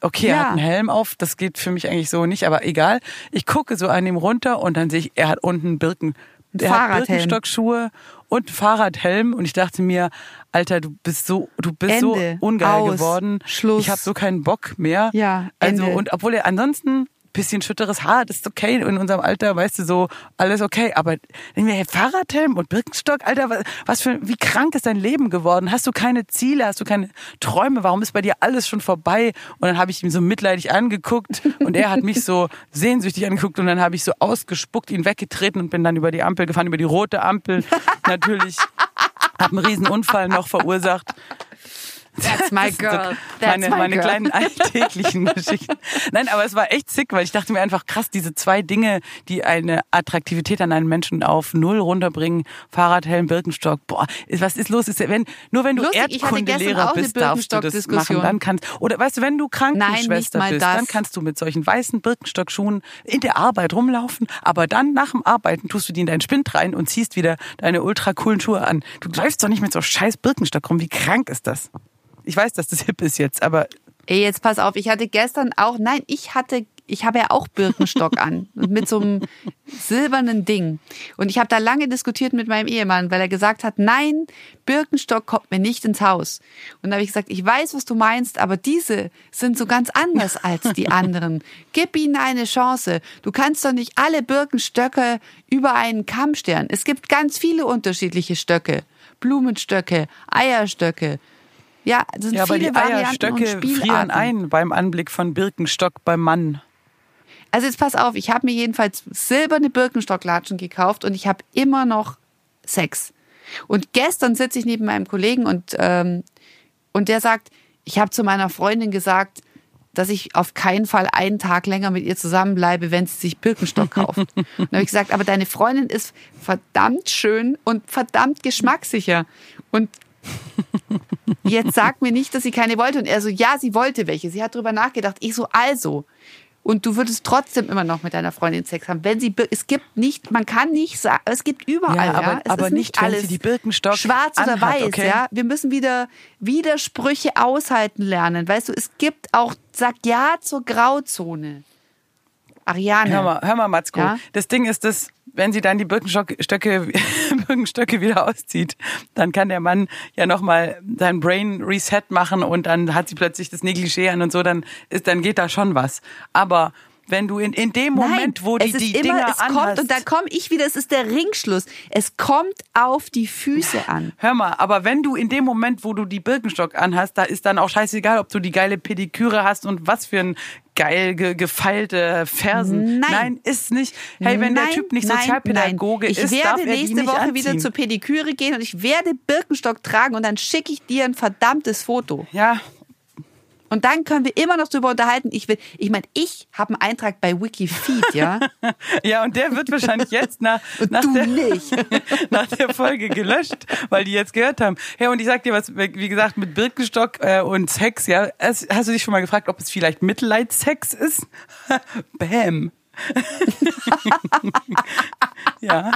okay, er Ja. hat einen Helm auf, das geht für mich eigentlich so nicht, aber egal. Ich gucke so an ihm runter und dann sehe ich, er hat unten Birken, er hat. Birkenstockschuhe und Fahrradhelm und ich dachte mir, Alter, du bist so, du bist Ende. so ungeil Aus. geworden. Schluss. Ich habe so keinen Bock mehr. Ja, also Ende. und obwohl er ansonsten bisschen schütteres Haar, das ist okay in unserem Alter, weißt du, so alles okay. Aber denk mir, hey, Fahrradhelm und Birkenstock, Alter, was, was für, wie krank ist dein Leben geworden? Hast du keine Ziele, hast du keine Träume? Warum ist bei dir alles schon vorbei? Und dann habe ich ihn so mitleidig angeguckt und er hat mich so (laughs) sehnsüchtig angeguckt und dann habe ich so ausgespuckt, ihn weggetreten und bin dann über die Ampel gefahren, über die rote Ampel. Natürlich habe einen riesen Unfall noch verursacht. That's my girl. That's meine, my meine girl. kleinen (laughs) alltäglichen Geschichten. Nein, aber es war echt sick, weil ich dachte mir einfach krass, diese zwei Dinge, die eine Attraktivität an einen Menschen auf null runterbringen, Fahrradhelm, Birkenstock, boah, was ist los? Ist, wenn, nur wenn du Lustig, Erdkundelehrer bist, darfst du das machen. Dann kannst, oder weißt du, wenn du Krankenschwester Nein, bist, das. dann kannst du mit solchen weißen Birkenstockschuhen in der Arbeit rumlaufen, aber dann nach dem Arbeiten tust du die in deinen Spind rein und ziehst wieder deine ultra coolen Schuhe an. Du läufst doch nicht mit so scheiß Birkenstock rum. Wie krank ist das? Ich weiß, dass das (laughs) hip ist jetzt, aber Ey, jetzt pass auf, ich hatte gestern auch, nein, ich hatte, ich habe ja auch Birkenstock an (laughs) mit so einem silbernen Ding. Und ich habe da lange diskutiert mit meinem Ehemann, weil er gesagt hat, nein, Birkenstock kommt mir nicht ins Haus. Und da habe ich gesagt, ich weiß, was du meinst, aber diese sind so ganz anders als die (laughs) anderen. Gib ihnen eine Chance. Du kannst doch nicht alle Birkenstöcke über einen Kamm stellen. Es gibt ganz viele unterschiedliche Stöcke. Blumenstöcke, Eierstöcke. Ja, es sind Ja, aber viele die Varianten Eierstöcke frieren ein beim Anblick von Birkenstock beim Mann. Also jetzt pass auf, ich habe mir jedenfalls silberne Birkenstocklatschen gekauft und ich habe immer noch Sex. Und gestern sitze ich neben meinem Kollegen und, ähm, und der sagt, ich habe zu meiner Freundin gesagt, dass ich auf keinen Fall einen Tag länger mit ihr zusammenbleibe, wenn sie sich Birkenstock kauft. Und (laughs) dann habe ich gesagt, aber deine Freundin ist verdammt schön und verdammt geschmackssicher. Und jetzt sag mir nicht, dass sie keine wollte. Und er so, ja, sie wollte welche. Sie hat drüber nachgedacht. Ich so, also. Und du würdest trotzdem immer noch mit deiner Freundin Sex haben. Wenn sie, es gibt nicht, man kann nicht sagen, es gibt überall, Ja, ja. aber- es aber ist nicht, wenn alles sie die Birkenstock schwarz oder anhat, weiß, okay? ja. Wir müssen wieder Widersprüche aushalten lernen. Weißt du, es gibt auch, sag ja zur Grauzone. Ariane. Hör mal, hör mal, Matzko. Ja? Das Ding ist das, wenn sie dann die Birkenstöcke, Birkenstöcke wieder auszieht, dann kann der Mann ja nochmal sein Brain Reset machen und dann hat sie plötzlich das Negligé an und so, dann ist, dann geht da schon was. Aber wenn du in, in dem Moment, Nein, wo die es ist die immer, Dinger es kommt anhast, und da komme ich wieder, es ist der Ringschluss. Es kommt auf die Füße an. Hör mal, aber wenn du in dem Moment, wo du die Birkenstock anhast, da ist dann auch scheißegal, ob du die geile Pediküre hast und was für ein geil ge gefeilte Fersen. Nein. ist nicht. Hey, wenn der Nein, Typ nicht nein, Sozialpädagoge nein. ich ist, werde darf er die nächste nicht Woche anziehen. wieder zur Pediküre gehen und ich werde Birkenstock tragen und dann schicke ich dir ein verdammtes Foto. Ja, Und dann können wir immer noch drüber unterhalten. Ich will, ich meine, ich habe einen Eintrag bei Wikifeed, ja. (laughs) ja, und der wird wahrscheinlich jetzt nach, (laughs) nach, der, nicht. (laughs) nach der Folge gelöscht, weil die jetzt gehört haben. Hey, und ich sag dir was, wie gesagt, mit Birkenstock äh, und Sex, ja, hast du dich schon mal gefragt, ob es vielleicht Mitleidssex ist? Bam. (laughs) ja.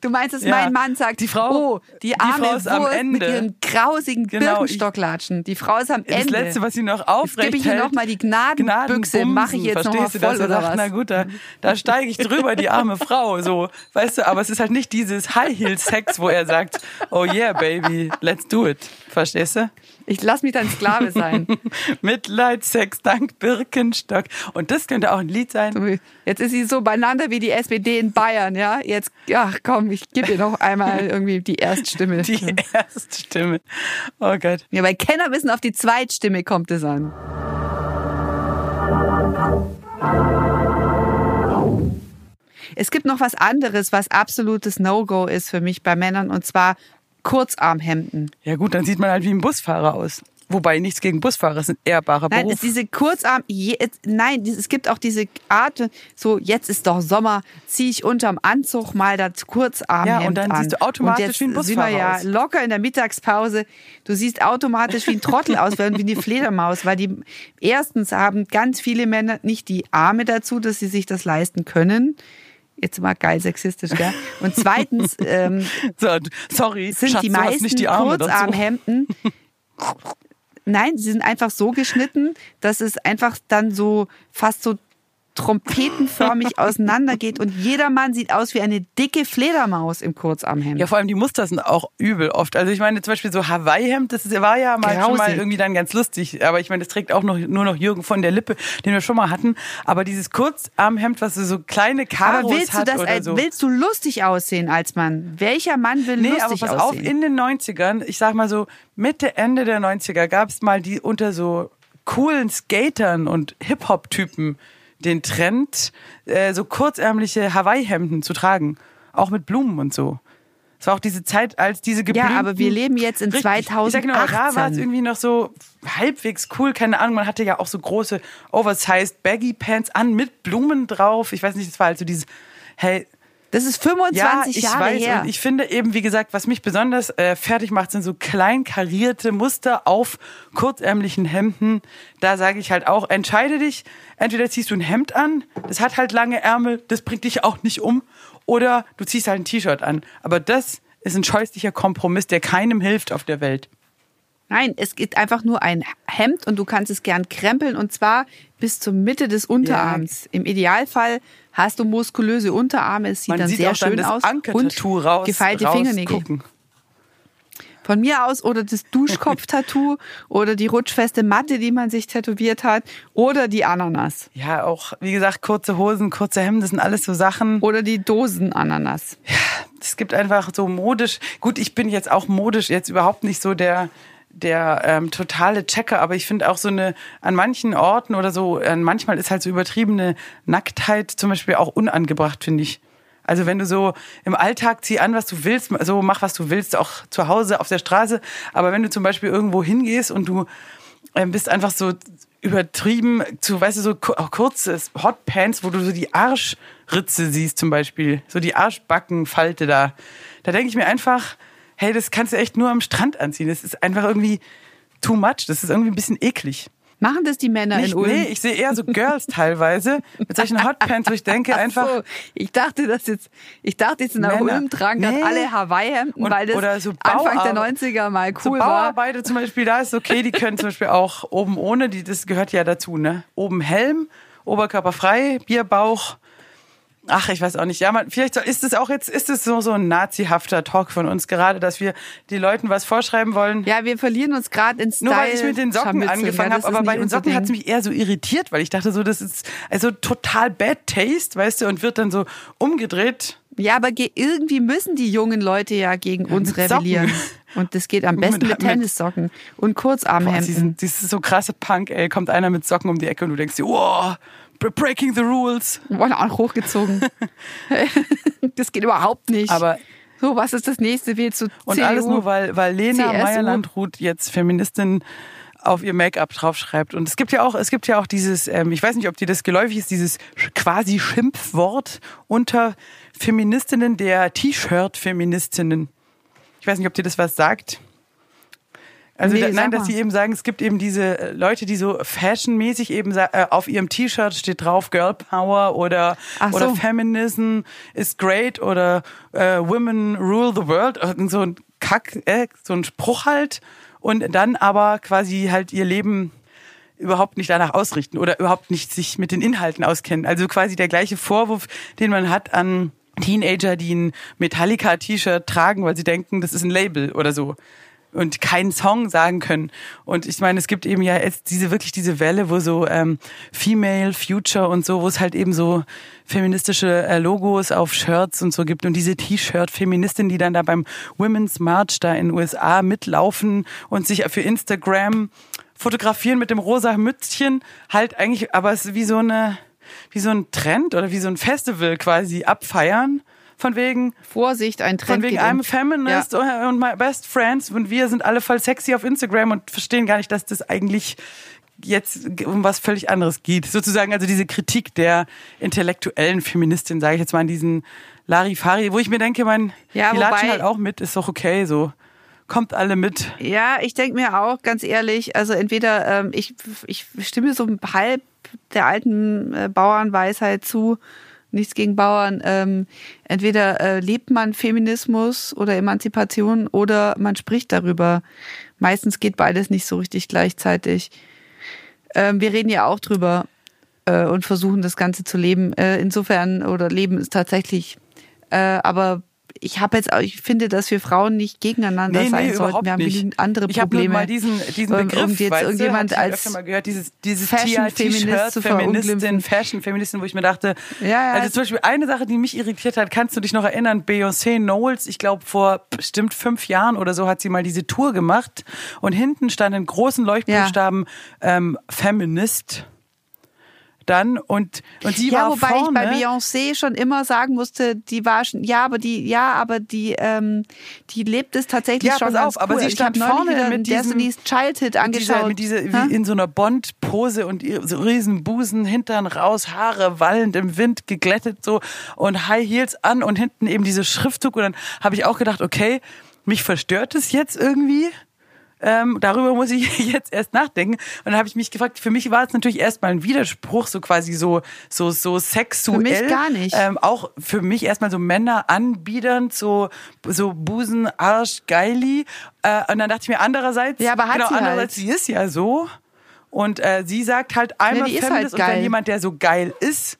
Du meinst, dass Ja. mein Mann sagt, Die Frau- oh, die die arme Frau ist am Wurst Ende. mit ihren grausigen Genau, Birkenstocklatschen. Die Frau ist am Das Ende. Letzte, was sie noch Jetzt aufrecht gebe ich ihr hält, noch mal die Gnadenbüchse, mache ich jetzt noch mal verstehst du, voll er oder was? Na gut, da, da steige ich drüber, die arme Frau, so, weißt du, aber es ist halt nicht dieses High-Heel-Sex, wo er sagt, oh yeah, baby, let's do it, verstehst du? Ich lass mich dann Sklave sein. (laughs) Mitleidssex dank Birkenstock und das könnte auch ein Lied sein. Jetzt ist sie so beieinander wie die SPD in Bayern, ja. Jetzt, ja, komm, ich gebe ihr noch einmal irgendwie die Erststimme. Die erste Stimme. Oh Gott. Ja, bei Kenner wissen, auf die Zweitstimme kommt es an. Es gibt noch was anderes, was absolutes No-Go ist für mich bei Männern und zwar Kurzarmhemden. Ja gut, dann sieht man halt wie ein Busfahrer aus. Wobei nichts gegen Busfahrer, ist ein ehrbarer Nein, diese Kurzarm, je, nein, es gibt auch diese Art, so jetzt ist doch Sommer, ziehe ich unterm Anzug mal das Kurzarmhemd Ja, und dann an. siehst du automatisch jetzt wie ein sind wir Busfahrer ja aus. locker in der Mittagspause. Du siehst automatisch wie ein Trottel aus, wie eine Fledermaus, weil die erstens haben ganz viele Männer nicht die Arme dazu, dass sie sich das leisten können. Jetzt mal geil sexistisch, gell? Und zweitens (laughs) ähm, so, sorry, sind Schatz, die meisten nicht die Arme. Kurzarmhemden. (laughs) Nein, sie sind einfach so geschnitten, dass es einfach dann so fast so trompetenförmig auseinandergeht und jeder Mann sieht aus wie eine dicke Fledermaus im Kurzarmhemd. Ja, vor allem die Muster sind auch übel oft. Also ich meine zum Beispiel so Hawaii-Hemd, das war ja mal schon mal irgendwie dann ganz lustig. Aber ich meine, das trägt auch noch, nur noch Jürgen von der Lippe, den wir schon mal hatten. Aber dieses Kurzarmhemd, was so kleine Karos aber willst du hat das, oder so. willst du lustig aussehen als Mann? Welcher Mann will Nee, aber lustig pass auf, aussehen? in den 90ern, ich sag mal so Mitte, Ende der 90er gab es mal die unter so coolen Skatern und Hip-Hop-Typen den Trend, äh, so kurzärmliche Hawaii-Hemden zu tragen. Auch mit Blumen und so. Es war auch diese Zeit, als diese ja, geblümten... aber wir leben jetzt in Richtig. Ich sag genau, da war es 2018. irgendwie noch so halbwegs cool, keine Ahnung. Man hatte ja auch so große oversized Baggy Pants an mit Blumen drauf. Ich weiß nicht, das war halt so dieses, hey, Das ist 25 ja, ich Jahre weiß. her. Und ich finde eben, wie gesagt, was mich besonders äh, fertig macht, sind so klein karierte Muster auf kurzärmlichen Hemden. Da sage ich halt auch, entscheide dich. Entweder ziehst du ein Hemd an, das hat halt lange Ärmel, das bringt dich auch nicht um. Oder du ziehst halt ein T-Shirt an. Aber das ist ein scheußlicher Kompromiss, der keinem hilft auf der Welt. Nein, es gibt einfach nur ein Hemd und du kannst es gern krempeln und zwar bis zur Mitte des Unterarms. Im Idealfall hast du muskulöse Unterarme, es sieht Man dann sieht sehr dann schön das aus und raus, gefeilte Fingernägel. rausgucken. Von mir aus oder das Duschkopf-Tattoo (laughs) oder die rutschfeste Matte, die man sich tätowiert hat oder die Ananas Ja, auch, wie gesagt, kurze Hosen, kurze Hemden, das sind alles so Sachen. oder die Dosen-Ananas. es gibt einfach so modisch. Gut, ich bin jetzt auch modisch jetzt überhaupt nicht so der der ähm, totale Checker, aber ich finde auch so eine an manchen Orten oder so, äh, manchmal ist halt so übertriebene Nacktheit zum Beispiel auch unangebracht, finde ich. Also wenn du so im Alltag zieh an, was du willst, so mach was du willst, auch zu Hause auf der Straße. Aber wenn du zum Beispiel irgendwo hingehst und du ähm, bist einfach so übertrieben zu, weißt du, so ku- auch kurzes Hotpants, wo du so die Arschritze siehst zum Beispiel, so die Arschbackenfalte da. Da denke ich mir einfach, hey, das kannst du echt nur am Strand anziehen. Das ist einfach irgendwie too much. Das ist irgendwie ein bisschen eklig. Machen das die Männer Nicht, in Ulm? nee, ich sehe eher so Girls (laughs) teilweise mit solchen Hotpants, wo ich denke Ach einfach, so, ich dachte, dass jetzt, ich dachte jetzt in der Männer. Ulm tragen dann Nee. alle Hawaii-Hemden, weil das oder so Anfang der Bauarbe- 90er mal so cool war. Bauarbeiter zum Beispiel, da ist okay, die können zum Beispiel auch oben ohne, die, das gehört ja dazu, ne? Oben Helm, Oberkörper frei, Bierbauch. Ach, ich weiß auch nicht. Ja, man, vielleicht ist es auch jetzt, ist es so, so ein nazihafter Talk von uns gerade, dass wir die Leuten was vorschreiben wollen. Ja, wir verlieren uns gerade in Style. Nur weil ich mit den Socken angefangen ja, habe, aber bei den Socken hat es mich eher so irritiert, weil ich dachte so, das ist also total bad taste, weißt du, und wird dann so umgedreht. Ja, aber ge- irgendwie müssen die jungen Leute ja gegen uns mit rebellieren. Socken. Und das geht am (laughs) besten Mit- mit, Tennissocken und Boah, Kurzarmhemden. diesen, dieses so krasse Punk, ey, kommt einer mit Socken um die Ecke und du denkst dir, wow, breaking the rules. Wurde auch hochgezogen. (laughs) das geht überhaupt nicht. Aber so, was ist das nächste? Willst du Und CDU? alles nur, weil, weil Lena. Meyer-Landrut jetzt Feministin auf ihr Make-up draufschreibt. Und es gibt ja auch, es gibt ja auch dieses, ähm, ich weiß nicht, ob dir das geläufig ist, dieses quasi Schimpfwort unter Feministinnen der T-Shirt-Feministinnen. Ich weiß nicht, ob dir das was sagt. Also Nee, da, nein, dass sie eben sagen, es gibt eben diese äh, Leute, die so fashionmäßig eben äh, auf ihrem T-Shirt steht drauf Girl Power oder Ach oder so. Feminism is great oder äh, Women rule the world, irgend so ein Kack, äh, so ein Spruch halt und dann aber quasi halt ihr Leben überhaupt nicht danach ausrichten oder überhaupt nicht sich mit den Inhalten auskennen. Also quasi der gleiche Vorwurf, den man hat an Teenager, die ein Metallica-T-Shirt tragen, weil sie denken, das ist ein Label oder so und keinen Song sagen können. Und ich meine, es gibt eben ja jetzt diese wirklich diese Welle, wo so ähm, Female Future und so, wo es halt eben so feministische äh, Logos auf Shirts und so gibt und diese T-Shirt-Feministinnen, die dann da beim Women's March da in den USA mitlaufen und sich für Instagram fotografieren mit dem rosa Mützchen, halt eigentlich, aber es ist wie so eine wie so ein Trend oder wie so ein Festival quasi abfeiern. Von wegen, Vorsicht, ein Trend von wegen um. I'm a feminist und my best friends und wir sind alle voll sexy auf Instagram und verstehen gar nicht, dass das eigentlich jetzt um was völlig anderes geht. Sozusagen also diese Kritik der intellektuellen Feministin, sage ich jetzt mal, an diesen Larifari, wo ich mir denke, mein, Ja, die wobei- latschen halt auch mit, ist doch okay so. Kommt alle mit. Ja, ich denke mir auch, ganz ehrlich, also entweder ähm, ich, ich stimme so halb der alten äh, Bauernweisheit zu, nichts gegen Bauern. Ähm, entweder äh, lebt man Feminismus oder Emanzipation oder man spricht darüber. Meistens geht beides nicht so richtig gleichzeitig. Ähm, wir reden ja auch drüber äh, und versuchen das Ganze zu leben. Äh, insofern, oder leben ist tatsächlich. Äh, aber ich habe jetzt, ich finde, dass wir Frauen nicht gegeneinander sein sollten. überhaupt Wir haben nicht. genügend andere ich habe Probleme. mal diesen, diesen Um- um Begriff, jetzt irgendjemand du, als mal gehört, dieses, dieses Fashion-Feminist Feministin. Fashion-Feministin, wo ich mir dachte, Ja, ja, also zum Beispiel eine Sache, die mich irritiert hat, kannst du dich noch erinnern, Beyoncé Knowles, ich glaube vor bestimmt fünf Jahren oder so hat sie mal diese Tour gemacht und hinten stand in großen Leuchtbuchstaben ähm, Feminist dann und und sie ja, war wobei vorne. ich bei Beyoncé schon immer sagen musste, die war schon, ja, aber die, ja, aber die, ähm, die lebt es tatsächlich Ja, schon pass ganz auf, aber cool. sie Ich stand vorne mit diesem- Destiny's Childhood mit dieser, angeschaut. mit dieser, wie in so einer Bond-Pose und so riesen Busen, Hintern raus, Haare wallend im Wind, geglättet so und High Heels an und hinten eben diese Schriftzug und dann habe ich auch gedacht, okay, mich verstört es jetzt irgendwie. Ähm, darüber muss ich (laughs) jetzt erst nachdenken. Und dann habe ich mich gefragt, für mich war es natürlich erstmal ein Widerspruch, so quasi so, so, so sexuell. Für mich gar nicht. Ähm, auch für mich erstmal so Männer anbiedernd, so, so Busen, Arsch, Geili. Äh, und dann dachte ich mir andererseits, Ja, aber hat genau, sie halt. andererseits, sie ist ja so. Und äh, sie sagt halt einmal ist Feminist halt und wenn jemand, der so geil ist,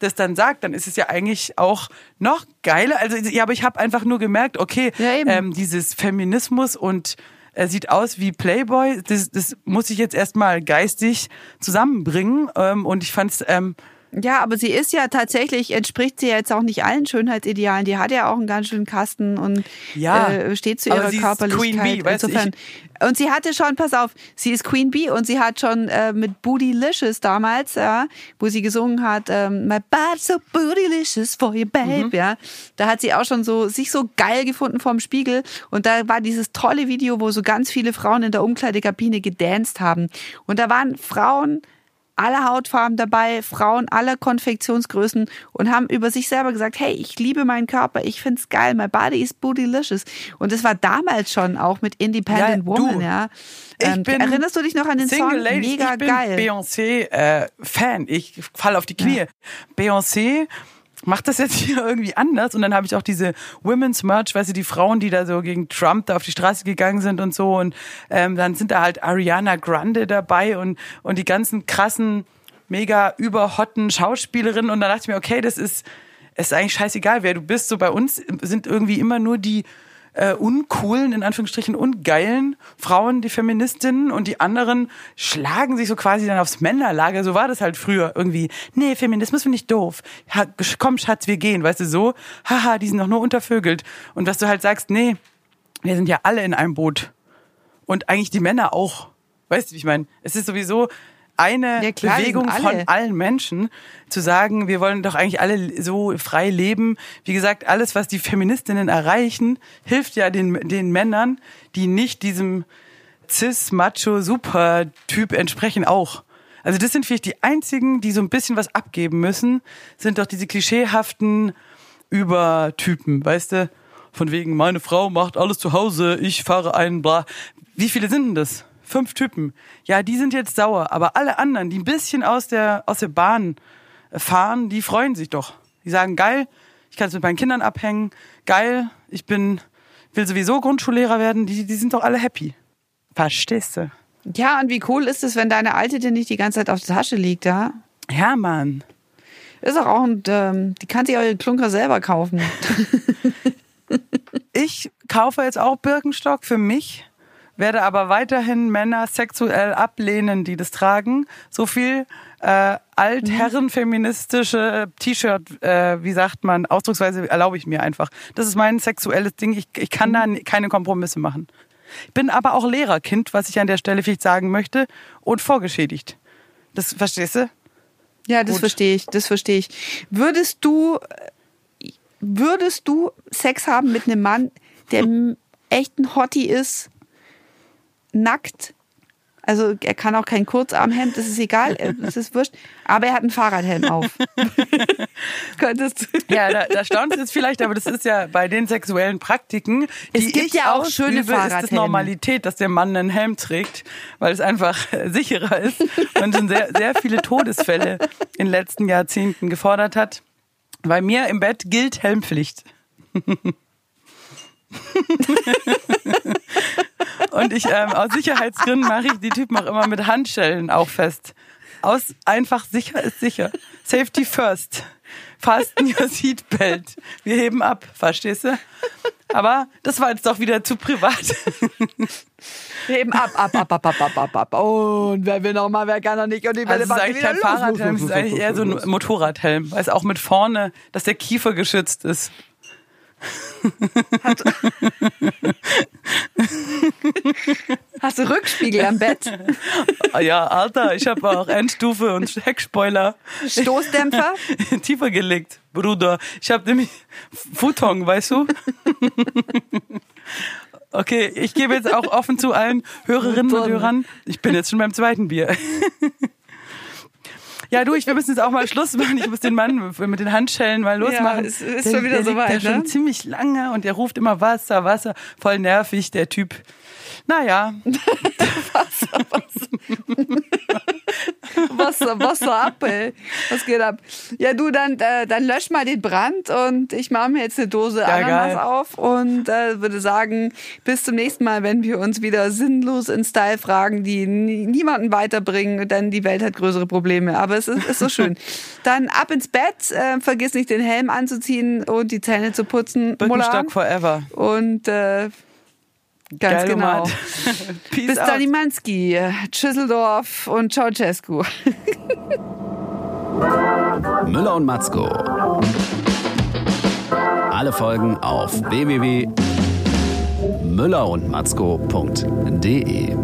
das dann sagt, dann ist es ja eigentlich auch noch geiler. Also ja, aber ich habe einfach nur gemerkt, okay, Ja, ähm, dieses Feminismus und er sieht aus wie Playboy, das, das muss ich jetzt erstmal geistig zusammenbringen. Ähm, und ich fand's ähm, Ja, aber sie ist ja tatsächlich, entspricht sie jetzt auch nicht allen Schönheitsidealen. Die hat ja auch einen ganz schönen Kasten und Ja, äh, steht zu ihrer Körperlichkeit. Queen Bee, weißt Insofern. Und sie hatte schon, pass auf, sie ist Queen Bee und sie hat schon äh, mit Bootylicious damals, ja, wo sie gesungen hat, ähm, My body's so bootylicious for you, babe, Mhm. ja. Da hat sie auch schon so sich so geil gefunden vorm Spiegel und da war dieses tolle Video, wo so ganz viele Frauen in der Umkleidekabine gedanced haben und da waren Frauen aller Hautfarben dabei, Frauen aller Konfektionsgrößen und haben über sich selber gesagt, hey, ich liebe meinen Körper, ich find's geil, my body is bootylicious. Und das war damals schon auch mit Independent Ja, du, Woman, ja. ich Ähm, bin erinnerst du dich noch an den Single Song? Ladies, Mega ich bin geil. Beyoncé-Fan. ich falle auf die Knie. Beyoncé macht das jetzt hier (laughs) irgendwie anders? Und dann habe ich auch diese Women's March, weißt du, die Frauen, die da so gegen Trump da auf die Straße gegangen sind und so. Und ähm, dann sind da halt Ariana Grande dabei und und die ganzen krassen mega überhotten Schauspielerinnen. Und dann dachte ich mir, okay, das ist ist eigentlich scheißegal, wer du bist. So bei uns sind irgendwie immer nur die äh, uncoolen, in Anführungsstrichen, ungeilen Frauen, die Feministinnen und die anderen schlagen sich so quasi dann aufs Männerlager. So war das halt früher irgendwie. Nee, Feminismus finde ich doof. Ha, komm, Schatz, wir gehen. Weißt du, so, haha, die sind doch nur untervögelt. Und dass du halt sagst, nee, wir sind ja alle in einem Boot. Und eigentlich die Männer auch. Weißt du, wie ich meine? Es ist sowieso eine Ja, klar, Bewegung alle. von allen Menschen, zu sagen, wir wollen doch eigentlich alle so frei leben. Wie gesagt, alles, was die Feministinnen erreichen, hilft ja den, den Männern, die nicht diesem cis-macho-super-Typ entsprechen, auch. Also das sind vielleicht die einzigen, die so ein bisschen was abgeben müssen, sind doch diese klischeehaften Übertypen, weißt du? Von wegen, meine Frau macht alles zu Hause, ich fahre einen, bla. Wie viele sind denn das? Fünf Typen. Ja, die sind jetzt sauer, aber alle anderen, die ein bisschen aus der, aus der Bahn fahren, die freuen sich doch. Die sagen, geil, ich kann jetzt mit meinen Kindern abhängen, geil, ich bin, will sowieso Grundschullehrer werden, die, die sind doch alle happy. Verstehst du? Ja, und wie cool ist es, wenn deine Alte dir nicht die ganze Zeit auf der Tasche liegt, ja? Ja, Mann. Ist auch, auch ein, ähm, die kann sich auch ihren Klunker selber kaufen. (laughs) Ich kaufe jetzt auch Birkenstock für mich, werde aber weiterhin Männer sexuell ablehnen, die das tragen. So viel äh, altherrenfeministische T-Shirt, äh, wie sagt man, Ausdrucksweise erlaube ich mir einfach. Das ist mein sexuelles Ding. Ich, ich kann da keine Kompromisse machen. Ich bin aber auch Lehrerkind, was ich an der Stelle vielleicht sagen möchte, und vorgeschädigt. Das verstehst du? Ja, das Gut. verstehe ich, das verstehe ich. Würdest du, würdest du Sex haben mit einem Mann, der echt ein Hottie ist, nackt? Also er kann auch kein Kurzarmhemd, das ist egal, das ist wurscht, aber er hat einen Fahrradhelm auf. (laughs) Könntest du? Ja, da, da staunt es jetzt vielleicht, aber das ist ja bei den sexuellen Praktiken, Es die gibt ja auch ausübe, schöne ist das Fahrradhelme. Normalität, dass der Mann einen Helm trägt, weil es einfach (laughs) sicherer ist und schon sehr, sehr viele Todesfälle in den letzten Jahrzehnten gefordert hat. Bei mir im Bett gilt Helmpflicht. (laughs) Und ich, ähm, aus Sicherheitsgründen mache ich die Typen auch immer mit Handschellen auch fest. Aus einfach sicher ist sicher. Safety first. Fasten (laughs) your seatbelt. Wir heben ab, verstehst du? Aber das war jetzt doch wieder zu privat. Eben ab, ab, ab, ab, ab, ab, ab, ab. Und wer will noch mal, wer kann noch nicht. Und die Also Welle ist eigentlich kein Fahrradhelm, es ist eigentlich eher so ein Motorradhelm. Weil es auch mit vorne, dass der Kiefer geschützt ist. Hast du Rückspiegel am Bett? Ah Ja, Alter, ich habe auch Endstufe und Heckspoiler Stoßdämpfer? (laughs) tiefer gelegt, Bruder. Ich habe nämlich Futon, weißt du? Okay, ich gebe jetzt auch offen zu allen Hörerinnen und. Hörern, ich bin jetzt schon beim zweiten Bier. Ja, du, ich, wir müssen jetzt auch mal Schluss machen. Ich muss den Mann mit den Handschellen mal losmachen. es ist der, schon wieder der liegt soweit, da schon ne? ziemlich lange und der ruft immer Wasser, Wasser. Voll nervig, der Typ. Naja, (laughs) Wasser, Wasser ab, ey. Was geht ab? Ja, du, dann, äh, dann lösch mal den Brand und ich mache mir jetzt eine Dose Ja, Ananas geil. auf und äh, würde sagen, bis zum nächsten Mal, wenn wir uns wieder sinnlos in Style fragen, die nie, niemanden weiterbringen, denn die Welt hat größere Probleme. Aber es ist, ist so schön. (laughs) Dann ab ins Bett, äh, vergiss nicht den Helm anzuziehen und die Zähne zu putzen. Birkenstock forever. Und äh, ganz Geil, genau. (laughs) Peace Bis out. dann, Imanski, Schüsseldorf und Ceausescu. (laughs) Müller und Matzko. Alle Folgen auf www.müllerundmatzko.de.